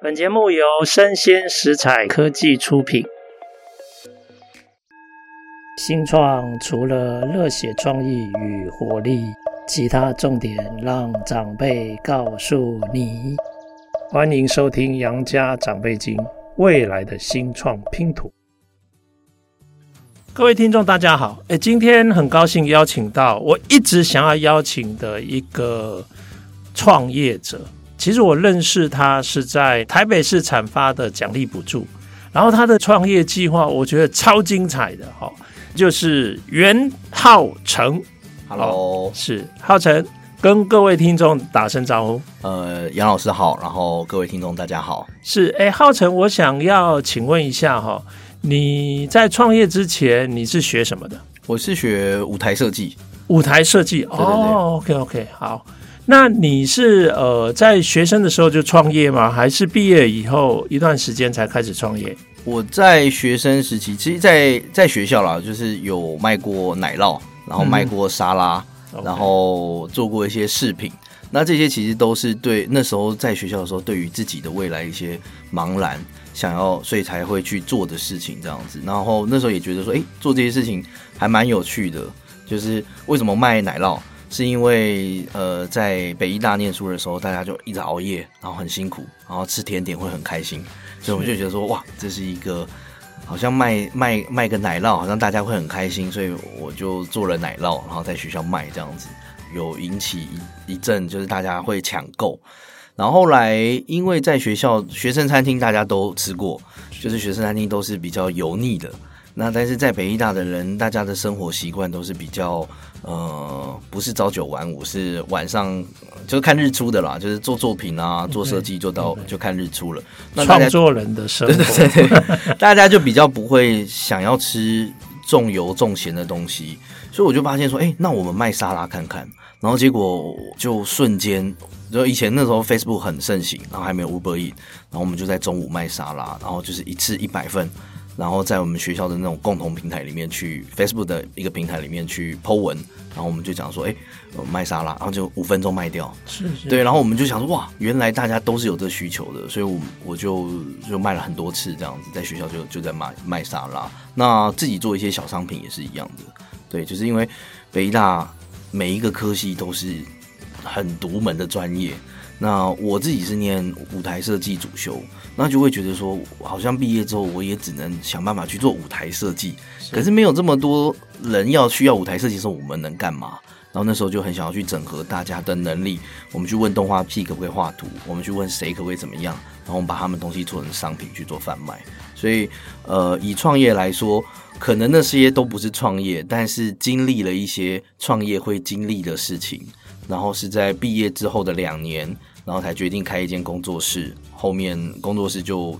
本节目由生鲜食材科技出品。新创除了热血创意与活力，其他重点让长辈告诉你。欢迎收听《杨家长辈经》，未来的新创拼图。各位听众，大家好！诶，今天很高兴邀请到我一直想要邀请的一个创业者。其实我认识他是在台北市产发的奖励补助，然后他的创业计划我觉得超精彩的哈，就是袁浩成。Hello，是浩成，跟各位听众打声招呼。呃，杨老师好，然后各位听众大家好。是，哎，浩成，我想要请问一下哈。你在创业之前，你是学什么的？我是学舞台设计。舞台设计哦，OK OK，好。那你是呃在学生的时候就创业吗？还是毕业以后一段时间才开始创业？我在学生时期，其实在在学校啦，就是有卖过奶酪，然后卖过沙拉，嗯、然后做过一些饰品。那这些其实都是对那时候在学校的时候，对于自己的未来一些茫然。想要，所以才会去做的事情这样子。然后那时候也觉得说，哎，做这些事情还蛮有趣的。就是为什么卖奶酪，是因为呃，在北医大念书的时候，大家就一直熬夜，然后很辛苦，然后吃甜点会很开心。所以我就觉得说，哇，这是一个好像卖卖卖个奶酪，好像大家会很开心。所以我就做了奶酪，然后在学校卖这样子，有引起一一阵就是大家会抢购。然后后来，因为在学校学生餐厅大家都吃过，就是学生餐厅都是比较油腻的。那但是在北医大的人，大家的生活习惯都是比较呃，不是朝九晚五，是晚上就看日出的啦，就是做作品啊，做设计做到就看日出了。那创作人的生活，对对对，大家就比较不会想要吃重油重咸的东西，所以我就发现说，哎，那我们卖沙拉看看。然后结果就瞬间，就以前那时候 Facebook 很盛行，然后还没有 Uber Eats，然后我们就在中午卖沙拉，然后就是一次一百份，然后在我们学校的那种共同平台里面去 Facebook 的一个平台里面去 Po 文，然后我们就讲说，哎，卖沙拉，然后就五分钟卖掉，是是，对，然后我们就想说，哇，原来大家都是有这需求的，所以我我就就卖了很多次这样子，在学校就就在卖卖沙拉，那自己做一些小商品也是一样的，对，就是因为北大。每一个科系都是很独门的专业。那我自己是念舞台设计主修，那就会觉得说，好像毕业之后我也只能想办法去做舞台设计。可是没有这么多人要需要舞台设计的时候，我们能干嘛？然后那时候就很想要去整合大家的能力。我们去问动画系可不可以画图，我们去问谁可不可以怎么样，然后我们把他们东西做成商品去做贩卖。所以，呃，以创业来说。可能那些都不是创业，但是经历了一些创业会经历的事情，然后是在毕业之后的两年，然后才决定开一间工作室。后面工作室就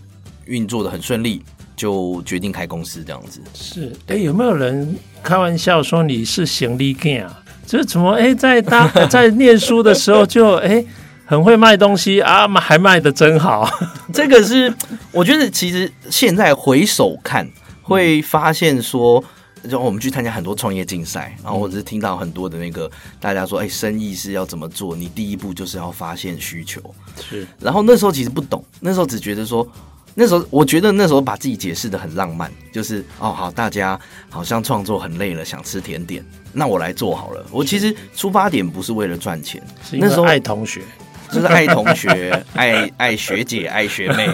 运作的很顺利，就决定开公司这样子。是，哎，有没有人开玩笑说你是行李架啊？就是怎么哎，在大 在念书的时候就哎很会卖东西啊，还卖的真好。这个是我觉得其实现在回首看。会发现说，就我们去参加很多创业竞赛，然后或者是听到很多的那个大家说，哎，生意是要怎么做？你第一步就是要发现需求。是，然后那时候其实不懂，那时候只觉得说，那时候我觉得那时候把自己解释的很浪漫，就是哦，好，大家好像创作很累了，想吃甜点，那我来做好了。我其实出发点不是为了赚钱，那时候爱同学。就是爱同学、爱爱学姐、爱学妹，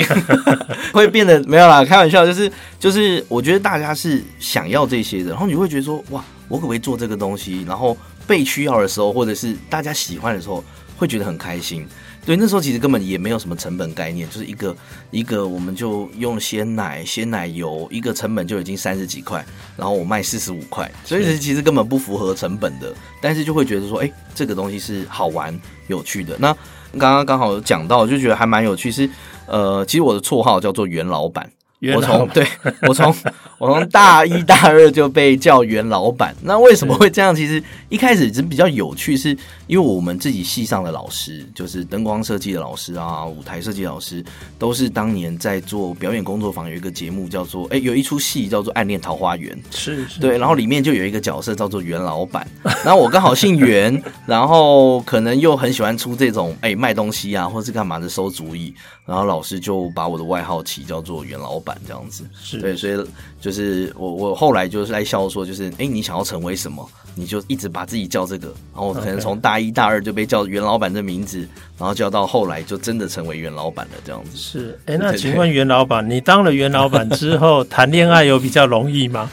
会变得没有啦，开玩笑，就是就是，我觉得大家是想要这些的，然后你会觉得说，哇，我可不可以做这个东西？然后被需要的时候，或者是大家喜欢的时候，会觉得很开心。对，那时候其实根本也没有什么成本概念，就是一个一个，我们就用鲜奶、鲜奶油，一个成本就已经三十几块，然后我卖四十五块，所以其实根本不符合成本的，但是就会觉得说，哎，这个东西是好玩、有趣的。那刚刚刚好讲到，就觉得还蛮有趣。是呃，其实我的绰号叫做袁老板，我从对我从我从大一大二就被叫袁老板。那为什么会这样？其实一开始只比较有趣，是因为我们自己系上的老师，就是灯光设计的老师啊，舞台设计老师，都是当年在做表演工作坊，有一个节目叫做哎，有一出戏叫做《暗恋桃花源》，是，是，对，然后里面就有一个角色叫做袁老板。然后我刚好姓袁，然后可能又很喜欢出这种哎卖东西啊，或是干嘛的馊主意，然后老师就把我的外号起叫做袁老板。这样子是对，所以就是我我后来就是在笑说，就是哎、欸，你想要成为什么，你就一直把自己叫这个，然后可能从大一大二就被叫袁老板的名字，然后叫到后来就真的成为袁老板了，这样子是。哎、欸，那 请问袁老板，你当了袁老板之后谈恋爱有比较容易吗？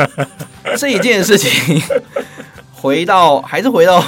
这一件事情，回到还是回到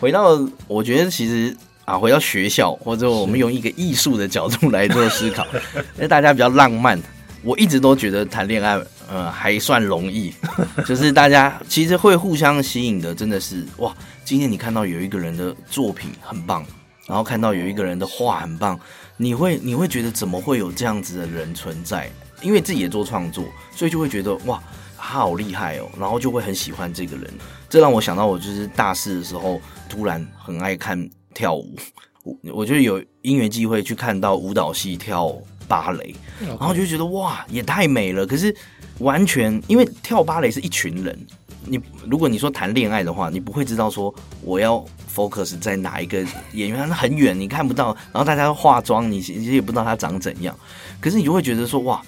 回到，我觉得其实。啊，回到学校，或者我们用一个艺术的角度来做思考，因为大家比较浪漫。我一直都觉得谈恋爱，呃，还算容易，就是大家其实会互相吸引的，真的是哇！今天你看到有一个人的作品很棒，然后看到有一个人的画很棒，你会你会觉得怎么会有这样子的人存在？因为自己也做创作，所以就会觉得哇，他好厉害哦，然后就会很喜欢这个人。这让我想到，我就是大四的时候，突然很爱看。跳舞，我我觉得有因缘机会去看到舞蹈系跳芭蕾.然后就觉得哇，也太美了。可是完全因为跳芭蕾是一群人，你如果你说谈恋爱的话，你不会知道说我要 focus 在哪一个演员，他很远你看不到，然后大家都化妆，你其实也不知道他长怎样。可是你就会觉得说哇，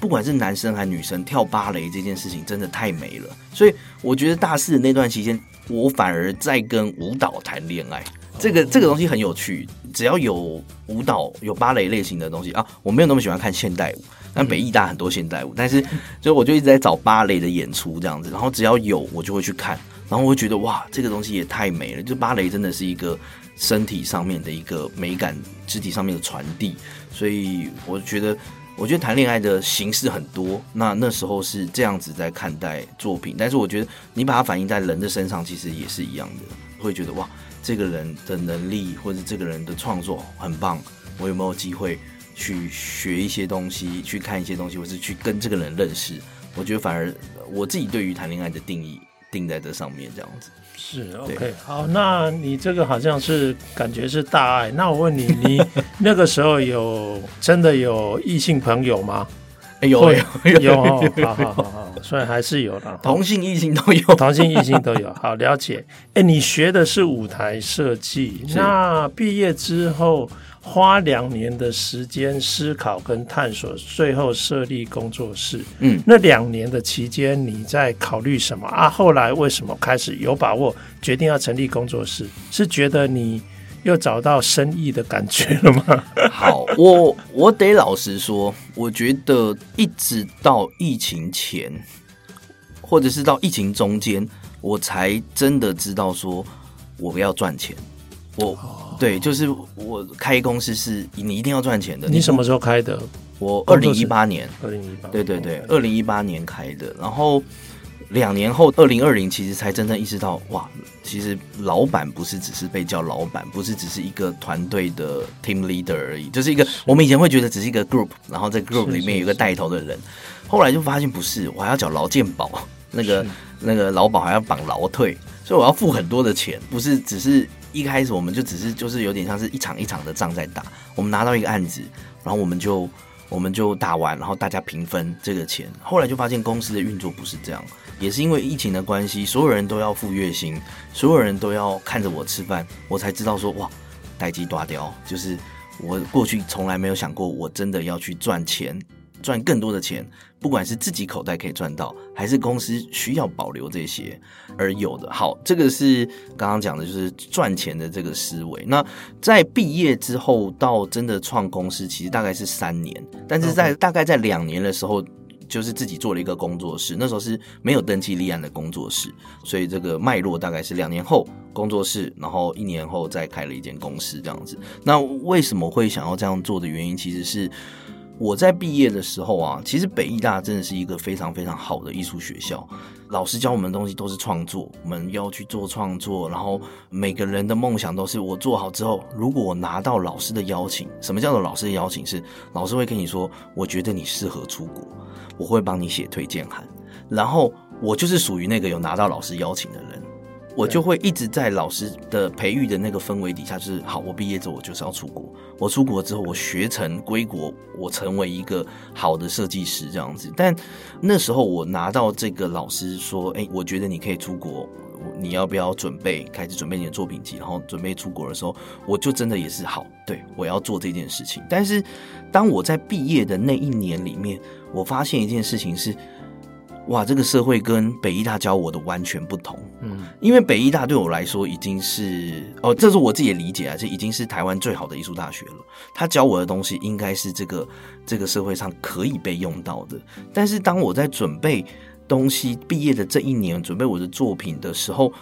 不管是男生还是女生跳芭蕾这件事情真的太美了。所以我觉得大四的那段期间，我反而在跟舞蹈谈恋爱。这个这个东西很有趣，只要有舞蹈、有芭蕾类型的东西啊，我没有那么喜欢看现代舞，但北艺大很多现代舞，但是所以我就一直在找芭蕾的演出这样子，然后只要有我就会去看，然后我会觉得哇，这个东西也太美了，就芭蕾真的是一个身体上面的一个美感，肢体上面的传递，所以我觉得，我觉得谈恋爱的形式很多，那那时候是这样子在看待作品，但是我觉得你把它反映在人的身上，其实也是一样的，会觉得哇。这个人的能力，或者这个人的创作很棒，我有没有机会去学一些东西，去看一些东西，或是去跟这个人认识？我觉得反而我自己对于谈恋爱的定义定在这上面，这样子。是 OK，好，那你这个好像是感觉是大爱。那我问你，你 那个时候有真的有异性朋友吗？有有有，好好好好，所以还是有的，同性异性都有，同性异性都有，好了解。哎，你学的是舞台设计，那毕业之后花两年的时间思考跟探索，最后设立工作室。嗯，那两年的期间你在考虑什么啊？后来为什么开始有把握决定要成立工作室？是觉得你？又找到生意的感觉了吗？好，我我得老实说，我觉得一直到疫情前，或者是到疫情中间，我才真的知道说我要赚钱。我、哦、对，就是我开公司是你一定要赚钱的。你什么时候开的？我二零一八年，二零一八，对对对，二零一八年开的，然后。两年后，二零二零其实才真正意识到，哇，其实老板不是只是被叫老板，不是只是一个团队的 team leader 而已，就是一个我们以前会觉得只是一个 group，然后在 group 里面有一个带头的人，后来就发现不是，我还要缴劳健保，那个那个劳保还要绑劳退，所以我要付很多的钱，不是只是一开始我们就只是就是有点像是一场一场的仗在打，我们拿到一个案子，然后我们就我们就打完，然后大家平分这个钱，后来就发现公司的运作不是这样。也是因为疫情的关系，所有人都要付月薪，所有人都要看着我吃饭，我才知道说哇，代志大条，就是我过去从来没有想过，我真的要去赚钱，赚更多的钱，不管是自己口袋可以赚到，还是公司需要保留这些而有的。好，这个是刚刚讲的，就是赚钱的这个思维。那在毕业之后到真的创公司，其实大概是三年，但是在大概在两年的时候。就是自己做了一个工作室，那时候是没有登记立案的工作室，所以这个脉络大概是两年后工作室，然后一年后再开了一间公司这样子。那为什么会想要这样做的原因，其实是我在毕业的时候啊，其实北艺大真的是一个非常非常好的艺术学校。老师教我们的东西都是创作，我们要去做创作，然后每个人的梦想都是我做好之后，如果我拿到老师的邀请，什么叫做老师的邀请？是老师会跟你说，我觉得你适合出国，我会帮你写推荐函，然后我就是属于那个有拿到老师邀请的人。我就会一直在老师的培育的那个氛围底下，就是好。我毕业之后，我就是要出国。我出国之后，我学成归国，我成为一个好的设计师这样子。但那时候我拿到这个老师说：“哎，我觉得你可以出国，你要不要准备开始准备你的作品集，然后准备出国的时候，我就真的也是好，对，我要做这件事情。但是当我在毕业的那一年里面，我发现一件事情是。哇，这个社会跟北医大教我的完全不同。嗯，因为北医大对我来说已经是哦，这是我自己的理解啊，这已经是台湾最好的艺术大学了。他教我的东西应该是这个这个社会上可以被用到的。但是当我在准备东西毕业的这一年，准备我的作品的时候。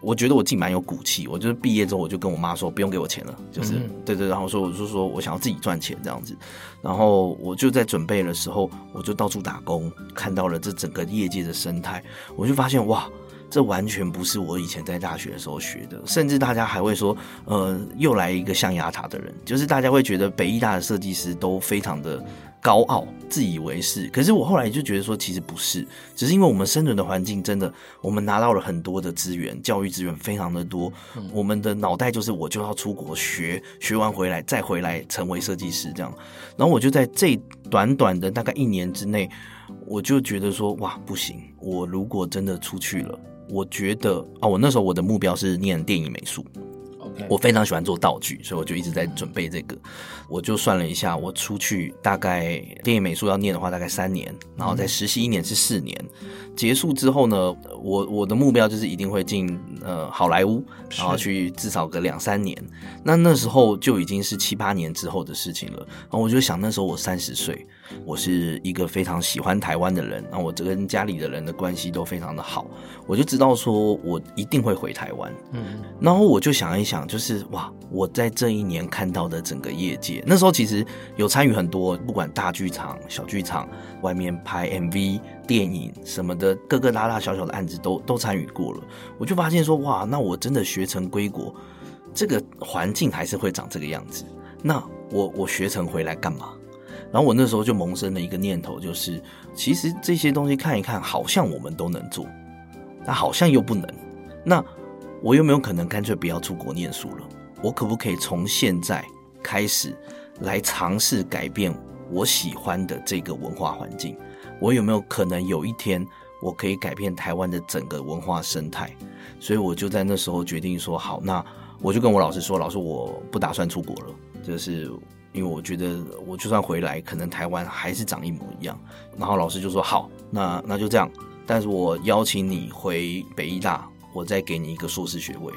我觉得我自己蛮有骨气，我就是毕业之后我就跟我妈说不用给我钱了，就是、嗯、对对，然后说我就说我想要自己赚钱这样子，然后我就在准备的时候，我就到处打工，看到了这整个业界的生态，我就发现哇，这完全不是我以前在大学的时候学的，甚至大家还会说，呃，又来一个象牙塔的人，就是大家会觉得北艺大的设计师都非常的。高傲、自以为是，可是我后来就觉得说，其实不是，只是因为我们生存的环境真的，我们拿到了很多的资源，教育资源非常的多，嗯、我们的脑袋就是我就要出国学，学完回来再回来成为设计师这样，然后我就在这短短的大概一年之内，我就觉得说，哇，不行，我如果真的出去了，我觉得啊，我那时候我的目标是念电影美术。我非常喜欢做道具，所以我就一直在准备这个。我就算了一下，我出去大概电影美术要念的话，大概三年，然后再实习一年是四年。结束之后呢，我我的目标就是一定会进呃好莱坞，然后去至少个两三年。那那时候就已经是七八年之后的事情了。然后我就想，那时候我三十岁，我是一个非常喜欢台湾的人，那我这跟家里的人的关系都非常的好，我就知道说我一定会回台湾。嗯，然后我就想一想。就是哇！我在这一年看到的整个业界，那时候其实有参与很多，不管大剧场、小剧场，外面拍 MV、电影什么的，各个大大小小的案子都都参与过了。我就发现说，哇！那我真的学成归国，这个环境还是会长这个样子。那我我学成回来干嘛？然后我那时候就萌生了一个念头，就是其实这些东西看一看，好像我们都能做，但好像又不能。那我有没有可能干脆不要出国念书了？我可不可以从现在开始来尝试改变我喜欢的这个文化环境？我有没有可能有一天我可以改变台湾的整个文化生态？所以我就在那时候决定说：好，那我就跟我老师说，老师我不打算出国了，就是因为我觉得我就算回来，可能台湾还是长一模一样。然后老师就说：好，那那就这样。但是我邀请你回北医大。我再给你一个硕士学位，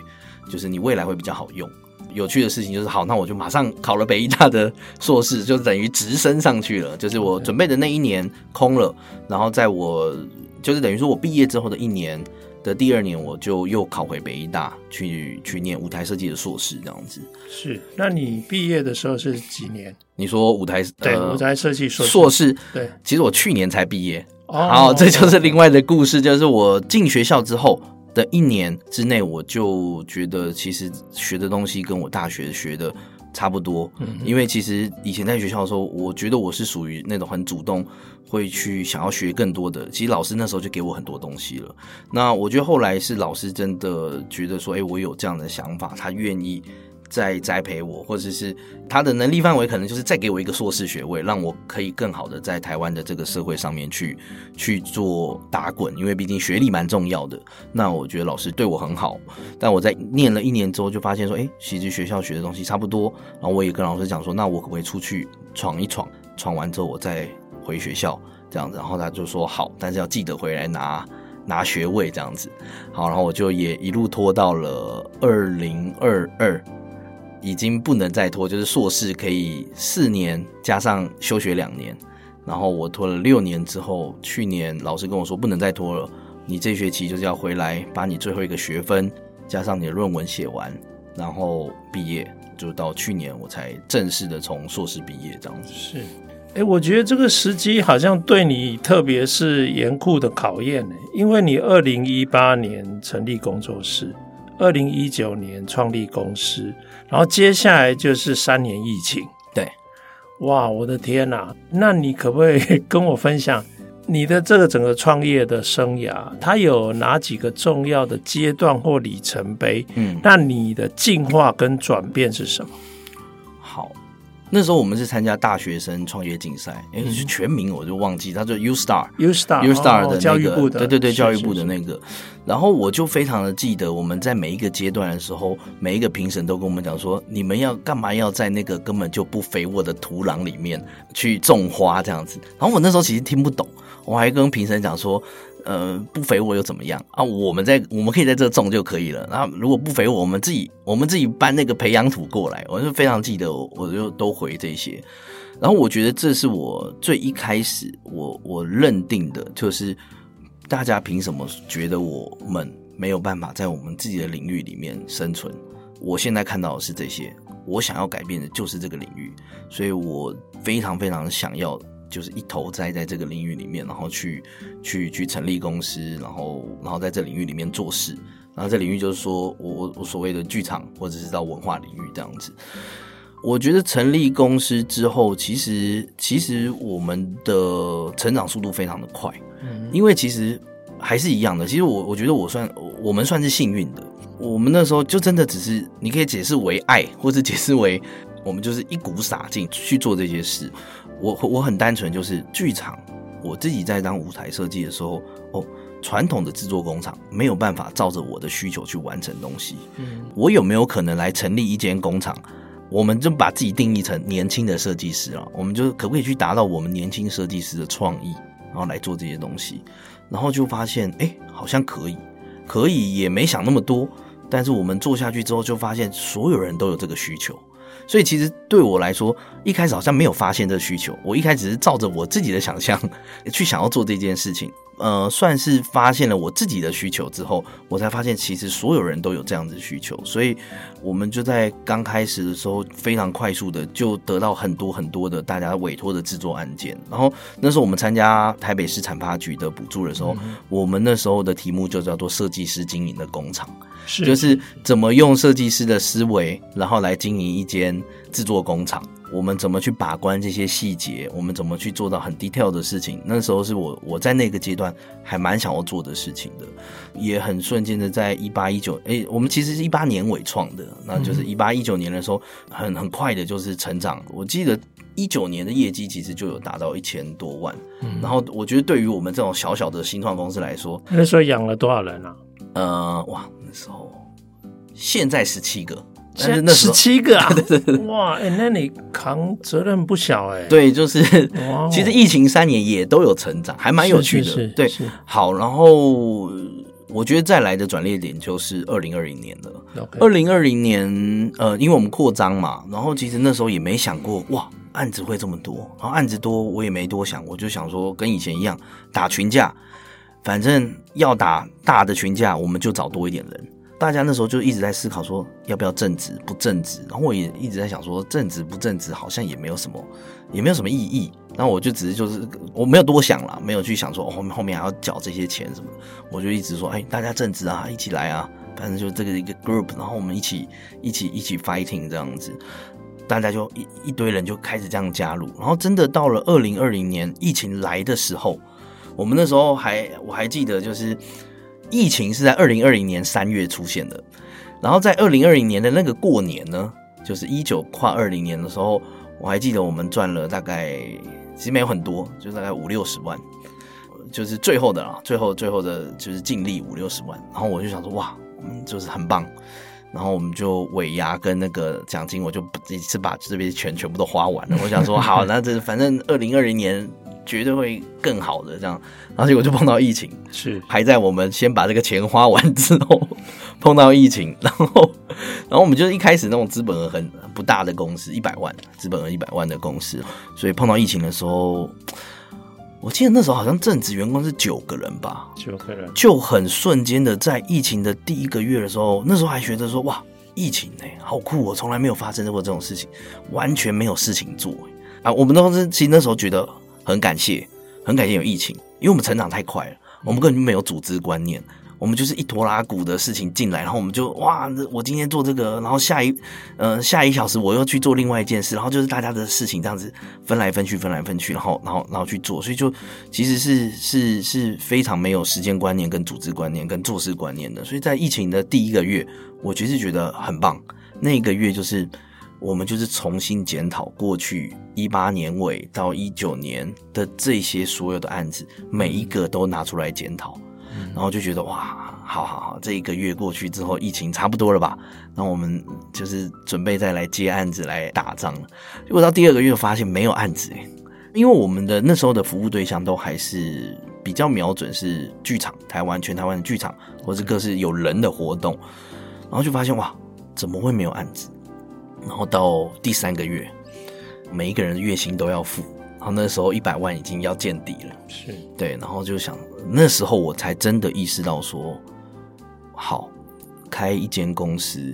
就是你未来会比较好用。有趣的事情就是，好，那我就马上考了北医大的硕士，就等于直升上去了。就是我准备的那一年空了，然后在我就是等于说我毕业之后的一年的第二年，我就又考回北医大去去念舞台设计的硕士，这样子。是，那你毕业的时候是几年？你说舞台对、呃、舞台设计硕硕士对，其实我去年才毕业。哦，好，这就是另外的故事，就是我进学校之后。的一年之内，我就觉得其实学的东西跟我大学学的差不多。嗯，因为其实以前在学校的时候，我觉得我是属于那种很主动，会去想要学更多的。其实老师那时候就给我很多东西了。那我觉得后来是老师真的觉得说，哎，我有这样的想法，他愿意。再栽培我，或者是他的能力范围，可能就是再给我一个硕士学位，让我可以更好的在台湾的这个社会上面去去做打滚。因为毕竟学历蛮重要的。那我觉得老师对我很好，但我在念了一年之后，就发现说，哎，其实学校学的东西差不多。然后我也跟老师讲说，那我可不可以出去闯一闯？闯完之后我再回学校这样子。然后他就说好，但是要记得回来拿拿学位这样子。好，然后我就也一路拖到了二零二二。已经不能再拖，就是硕士可以四年加上休学两年，然后我拖了六年之后，去年老师跟我说不能再拖了，你这学期就是要回来把你最后一个学分加上你的论文写完，然后毕业，就到去年我才正式的从硕士毕业这样子。是，哎，我觉得这个时机好像对你特别是严酷的考验呢，因为你二零一八年成立工作室，二零一九年创立公司，然后接下来就是三年疫情。对，哇，我的天哪！那你可不可以 跟我分享你的这个整个创业的生涯，它有哪几个重要的阶段或里程碑？嗯，那你的进化跟转变是什么？好。那时候我们是参加大学生创业竞赛，哎，是全名我就忘记，他叫 U Star，U Star，U Star 的那个，教育部的，对对对，教育部的那个。然后我就非常的记得，我们在每一个阶段的时候，每一个评审都跟我们讲说，你们要干嘛要在那个根本就不肥沃的土壤里面去种花这样子。然后我那时候其实听不懂，我还跟评审讲说。呃，不肥沃又怎么样啊？我们在我们可以在这种就可以了。那如果不肥沃，我们自己我们自己搬那个培养土过来。我就非常记得我，我就都回这些。然后我觉得这是我最一开始我我认定的，就是大家凭什么觉得我们没有办法在我们自己的领域里面生存？我现在看到的是这些，我想要改变的就是这个领域，所以我非常非常想要。就是一头栽在这个领域里面，然后去去去成立公司，然后然后在这领域里面做事。然后这领域就是说我我我所谓的剧场，或者是到文化领域这样子。我觉得成立公司之后，其实其实我们的成长速度非常的快，嗯，因为其实还是一样的。其实我我觉得我算我们算是幸运的。我们那时候就真的只是你可以解释为爱，或者解释为我们就是一股傻劲去做这些事。我我很单纯，就是剧场。我自己在当舞台设计的时候，哦，传统的制作工厂没有办法照着我的需求去完成东西。嗯，我有没有可能来成立一间工厂？我们就把自己定义成年轻的设计师了，我们就可不可以去达到我们年轻设计师的创意，然后来做这些东西？然后就发现，哎，好像可以，可以，也没想那么多。但是我们做下去之后，就发现所有人都有这个需求。所以其实对我来说，一开始好像没有发现这个需求。我一开始是照着我自己的想象去想要做这件事情。呃，算是发现了我自己的需求之后，我才发现其实所有人都有这样子的需求。所以我们就在刚开始的时候，非常快速的就得到很多很多的大家委托的制作案件。然后那时候我们参加台北市产发局的补助的时候，嗯，我们那时候的题目就叫做“设计师经营的工厂”，是，就是怎么用设计师的思维，然后来经营一间制作工厂。我们怎么去把关这些细节？我们怎么去做到很 detail 的事情？那时候是我我在那个阶段还蛮想要做的事情的，也很瞬间的在一八一九，哎，我们其实是一八年尾创的，那就是一八一九年的时候，很很快的就是成长。我记得一九年的业绩其实就有达到一千多万，嗯，然后我觉得对于我们这种小小的新创公司来说，那时候养了多少人啊？呃，哇，那时候现在十七个。是那十七个啊！对对对哇，哎、欸，那你扛责任不小哎、欸。对，就是，其实疫情三年也都有成长，还蛮有趣的。是是是对，好，然后我觉得再来的转捩点就是二零二零年了。二零二零年，呃，因为我们扩张嘛，然后其实那时候也没想过哇，案子会这么多。然后案子多，我也没多想，我就想说跟以前一样打群架，反正要打大的群架，我们就找多一点人。大家那时候就一直在思考说要不要正直不正直，然后我也一直在想说正直不正直好像也没有什么，也没有什么意义。然后我就只是就是我没有多想了，没有去想说后面后面还要缴这些钱什么，我就一直说哎，大家正直啊，一起来啊，反正就这个一个 group，然后我们一起一起一起 fighting 这样子，大家就一一堆人就开始这样加入，然后真的到了二零二零年疫情来的时候，我们那时候还我还记得就是。疫情是在二零二零年三月出现的，然后在二零二零年的那个过年呢，就是一九跨二零年的时候，我还记得我们赚了大概，其实没有很多，就大概五六十万，就是最后的啦，最后最后的就是净利五六十万，然后我就想说哇，嗯，就是很棒，然后我们就尾牙跟那个奖金，我就一次把这边钱全部都花完了，我想说好，那这反正二零二零年。绝对会更好的这样，然后结果就碰到疫情，是。还在我们先把这个钱花完之后 碰到疫情，然后然后我们就是一开始那种资本额很不大的公司，一百万资本额一百万的公司，所以碰到疫情的时候，我记得那时候好像正职员工是九个人吧，九个人。就很瞬间的在疫情的第一个月的时候，那时候还觉得说哇，疫情哎、欸，好酷，我从来没有发生过这种事情，完全没有事情做。啊，我们当时其实那时候觉得很感谢，很感谢有疫情，因为我们成长太快了，我们根本就没有组织观念。我们就是一拖拉鼓的事情进来，然后我们就哇，我今天做这个，然后下一呃下一小时我又去做另外一件事，然后就是大家的事情这样子分来分去，分来分去，然后然后然后去做，所以就其实是是是非常没有时间观念、跟组织观念、跟做事观念的。所以在疫情的第一个月，我其实觉得很棒。那个月就是我们就是重新检讨过去一八年尾到一九年的这些所有的案子，每一个都拿出来检讨。然后就觉得哇，好好好，这一个月过去之后，疫情差不多了吧？那我们就是准备再来接案子来打仗了。结果到第二个月发现没有案子诶，因为我们的那时候的服务对象都还是比较瞄准是剧场，台湾全台湾的剧场，或是各式有人的活动。然后就发现哇，怎么会没有案子？然后到第三个月，每一个人的月薪都要付。然后那时候一百万已经要见底了，是对，然后就想那时候我才真的意识到说，好，开一间公司，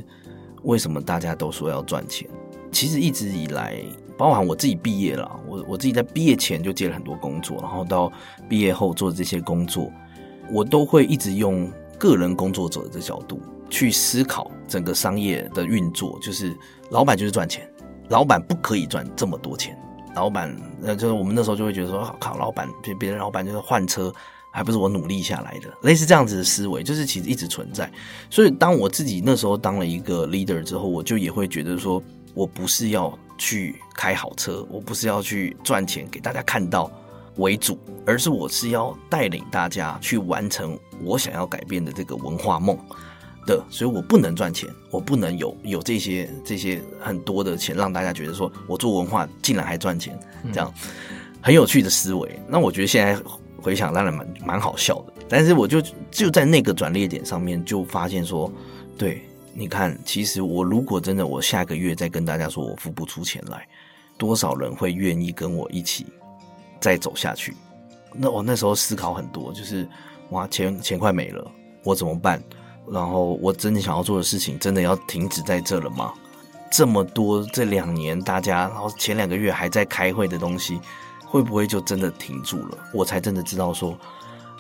为什么大家都说要赚钱？其实一直以来，包含我自己毕业了，我我自己在毕业前就接了很多工作，然后到毕业后做的这些工作，我都会一直用个人工作者的角度去思考整个商业的运作，就是老板就是赚钱，老板不可以赚这么多钱。老板，呃，就是我们那时候就会觉得说，靠，老板，别别的老板就是换车，还不是我努力下来的，类似这样子的思维，就是其实一直存在。所以，当我自己那时候当了一个 leader 之后，我就也会觉得说，我不是要去开好车，我不是要去赚钱给大家看到为主，而是我是要带领大家去完成我想要改变的这个文化梦。的，所以我不能赚钱，我不能有有这些这些很多的钱，让大家觉得说我做文化竟然还赚钱，这样很有趣的思维。那我觉得现在回想当然蛮蛮好笑的，但是我就就在那个转捩点上面就发现说，对，你看，其实我如果真的我下个月再跟大家说我付不出钱来，多少人会愿意跟我一起再走下去？那我那时候思考很多，就是哇，钱钱快没了，我怎么办？然后我真的想要做的事情，真的要停止在这了吗？这么多这两年大家，然后前两个月还在开会的东西，会不会就真的停住了？我才真的知道说，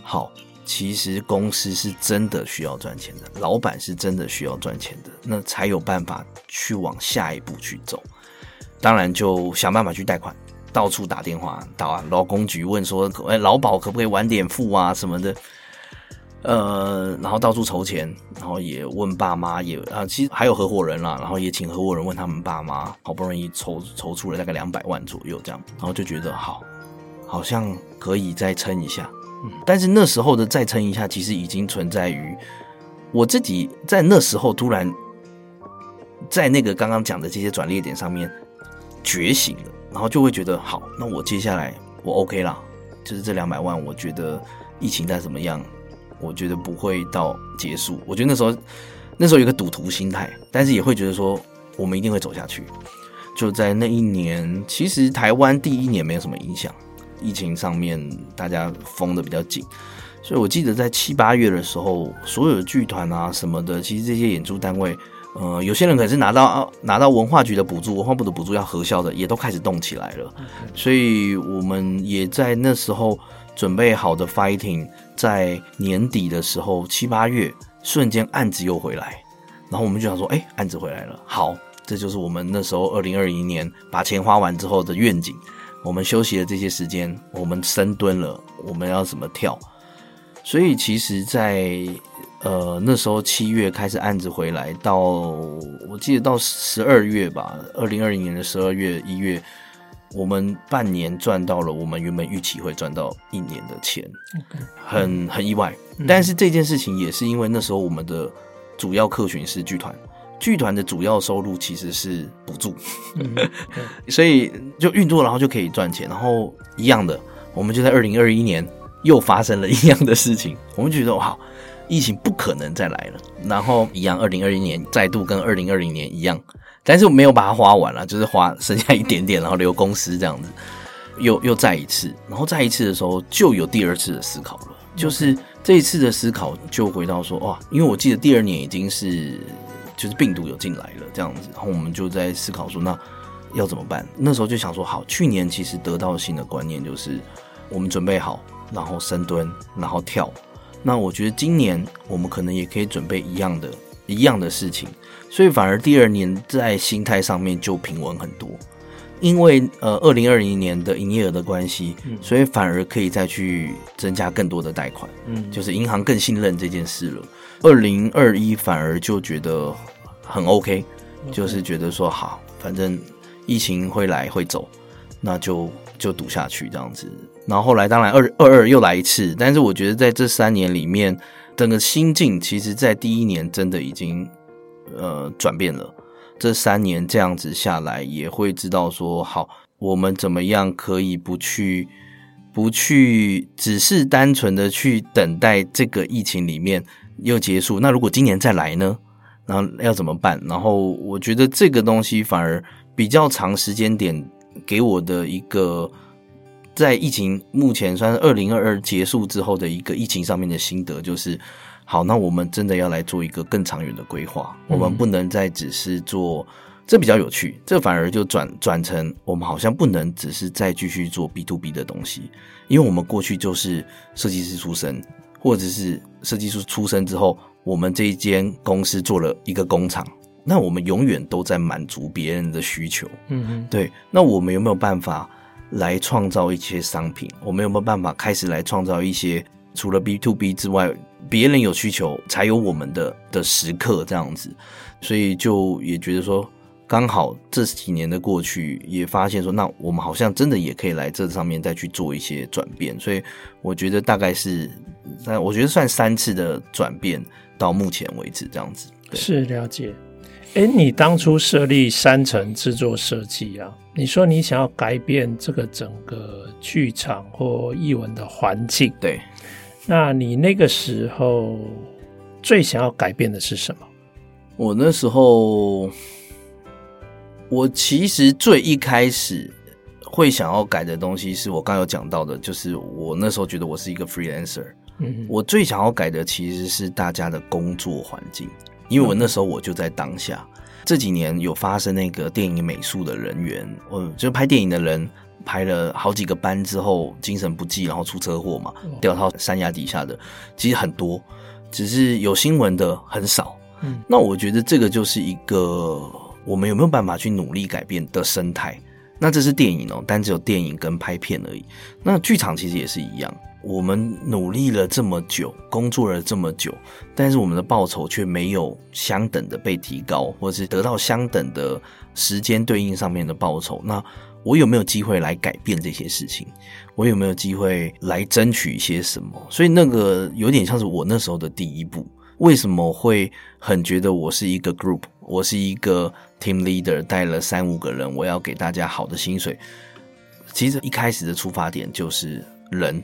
好，其实公司是真的需要赚钱的，老板是真的需要赚钱的，那才有办法去往下一步去走。当然就想办法去贷款，到处打电话到劳工局问说，哎，劳保可不可以晚点付啊什么的。呃，然后到处筹钱，然后也问爸妈，也啊，其实还有合伙人啦，然后也请合伙人问他们爸妈，好不容易筹筹出了大概两百万左右这样，然后就觉得好，好像可以再撑一下。嗯，但是那时候的再撑一下，其实已经存在于我自己在那时候突然在那个刚刚讲的这些转捩点上面觉醒了，然后就会觉得好，那我接下来我 OK 啦，就是这两百万，我觉得疫情再怎么样。我觉得不会到结束。我觉得那时候，那时候有个赌徒心态，但是也会觉得说，我们一定会走下去。就在那一年，其实台湾第一年没有什么影响，疫情上面大家封的比较紧，所以我记得在七八月的时候，所有的剧团啊什么的，其实这些演出单位，呃，有些人可能是拿到拿到文化局的补助，文化部的补助要核销的，也都开始动起来了。所以我们也在那时候准备好的 fighting。在年底的时候，七八月，瞬间案子又回来，然后我们就想说，哎，案子回来了，好，这就是我们那时候二零二一年把钱花完之后的愿景。我们休息了这些时间，我们深蹲了，我们要怎么跳？所以其实在，在呃那时候七月开始案子回来，到我记得到十二月吧，二零二零年的十二月一月。我们半年赚到了我们原本预期会赚到一年的钱.很很意外。但是这件事情也是因为那时候我们的主要客群是剧团，剧团的主要收入其实是补助，所以就运作，然后就可以赚钱。然后一样的，我们就在二零二一年又发生了一样的事情，我们觉得哇，疫情不可能再来了。然后一样，二零二一年再度跟二零二零年一样。但是我没有把它花完了，就是花剩下一点点，然后留公司这样子，又又再一次，然后再一次的时候就有第二次的思考了，就是这一次的思考就回到说，哇，因为我记得第二年已经是就是病毒有进来了这样子，然后我们就在思考说，那要怎么办？那时候就想说，好，去年其实得到新的观念就是，我们准备好，然后深蹲，然后跳。那我觉得今年我们可能也可以准备一样的、一样的事情，所以反而第二年在心态上面就平稳很多。因为呃，二零二零年的营业额的关系，所以反而可以再去增加更多的贷款，嗯，就是银行更信任这件事了。二零二一反而就觉得很 OK，就是觉得说好，反正疫情会来会走，那就就赌下去这样子。然后后来当然二二二又来一次，但是我觉得在这三年里面，整个心境其实在第一年真的已经呃转变了。这三年这样子下来，也会知道说，好，我们怎么样可以不去，不去，只是单纯的去等待这个疫情里面又结束。那如果今年再来呢？然后要怎么办？然后我觉得这个东西反而比较长时间点给我的一个，在疫情目前算是二零二二结束之后的一个疫情上面的心得，就是。好，那我们真的要来做一个更长远的规划。我们不能再只是做，这比较有趣，这反而就转转成我们好像不能只是再继续做 B to B 的东西，因为我们过去就是设计师出身，或者是设计师出身之后，我们这一间公司做了一个工厂，那我们永远都在满足别人的需求。嗯嗯，对。那我们有没有办法来创造一些商品？我们有没有办法开始来创造一些除了 B to B 之外？别人有需求，才有我们的的时刻这样子，所以就也觉得说，刚好这几年的过去，也发现说，那我们好像真的也可以来这上面再去做一些转变。所以我觉得大概是，我觉得算三次的转变到目前为止这样子。是了解。哎，你当初设立三层制作设计啊，你说你想要改变这个整个剧场或艺文的环境，对。那你那个时候最想要改变的是什么？我那时候，我其实最一开始会想要改的东西，是我刚有讲到的，就是我那时候觉得我是一个 freelancer，嗯，我最想要改的其实是大家的工作环境，因为我那时候我就在当下，这几年有发生那个电影美术的人员，嗯就拍电影的人。拍了好几个班之后，精神不济，然后出车祸嘛，掉到山崖底下的，其实很多，只是有新闻的很少。嗯，那我觉得这个就是一个我们有没有办法去努力改变的生态。那这是电影哦，但只有电影跟拍片而已。那剧场其实也是一样，我们努力了这么久，工作了这么久，但是我们的报酬却没有相等的被提高，或者是得到相等的时间对应上面的报酬。那我有没有机会来改变这些事情？我有没有机会来争取一些什么？所以那个有点像是我那时候的第一步。为什么会很觉得我是一个 group，我是一个 team leader，带了三五个人，我要给大家好的薪水？其实一开始的出发点就是人，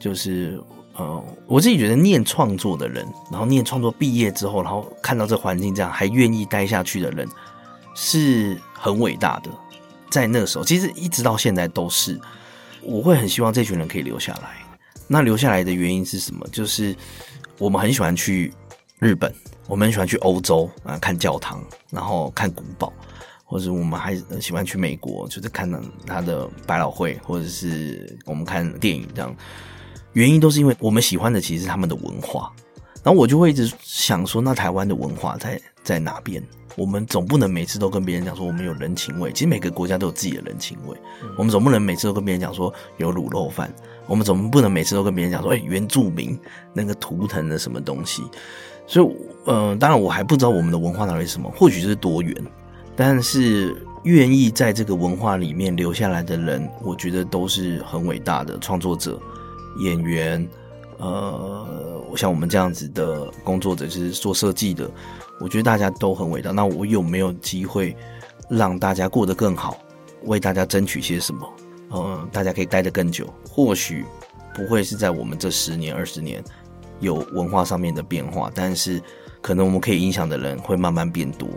就是呃，我自己觉得念创作的人，然后念创作毕业之后，然后看到这环境这样还愿意待下去的人，是很伟大的。在那时候，其实一直到现在都是，我会很希望这群人可以留下来。那留下来的原因是什么？就是我们很喜欢去日本，我们很喜欢去欧洲啊，看教堂，然后看古堡，或者我们还喜欢去美国，就是看他的百老汇，或者是我们看电影这样。原因都是因为我们喜欢的其实是他们的文化。然后我就会一直想说，那台湾的文化在在哪边？我们总不能每次都跟别人讲说我们有人情味。其实每个国家都有自己的人情味。嗯、我们总不能每次都跟别人讲说有卤肉饭。我们总不能每次都跟别人讲说，哎、欸，原住民那个图腾的什么东西。所以，嗯、呃，当然我还不知道我们的文化到底是什么，或许是多元。但是愿意在这个文化里面留下来的人，我觉得都是很伟大的创作者、演员。呃，像我们这样子的工作者，就是做设计的。我觉得大家都很伟大，那我有没有机会让大家过得更好，为大家争取些什么？嗯，大家可以待得更久，或许不会是在我们这十年、二十年有文化上面的变化，但是可能我们可以影响的人会慢慢变多，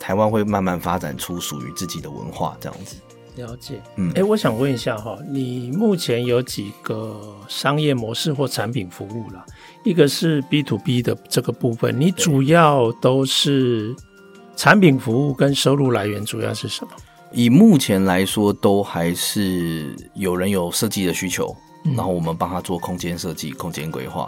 台湾会慢慢发展出属于自己的文化，这样子。了解，嗯，哎，我想问一下哈，你目前有几个商业模式或产品服务了？一个是 B to B 的这个部分，你主要都是产品服务跟收入来源主要是什么？以目前来说，都还是有人有设计的需求，嗯、然后我们帮他做空间设计、空间规划；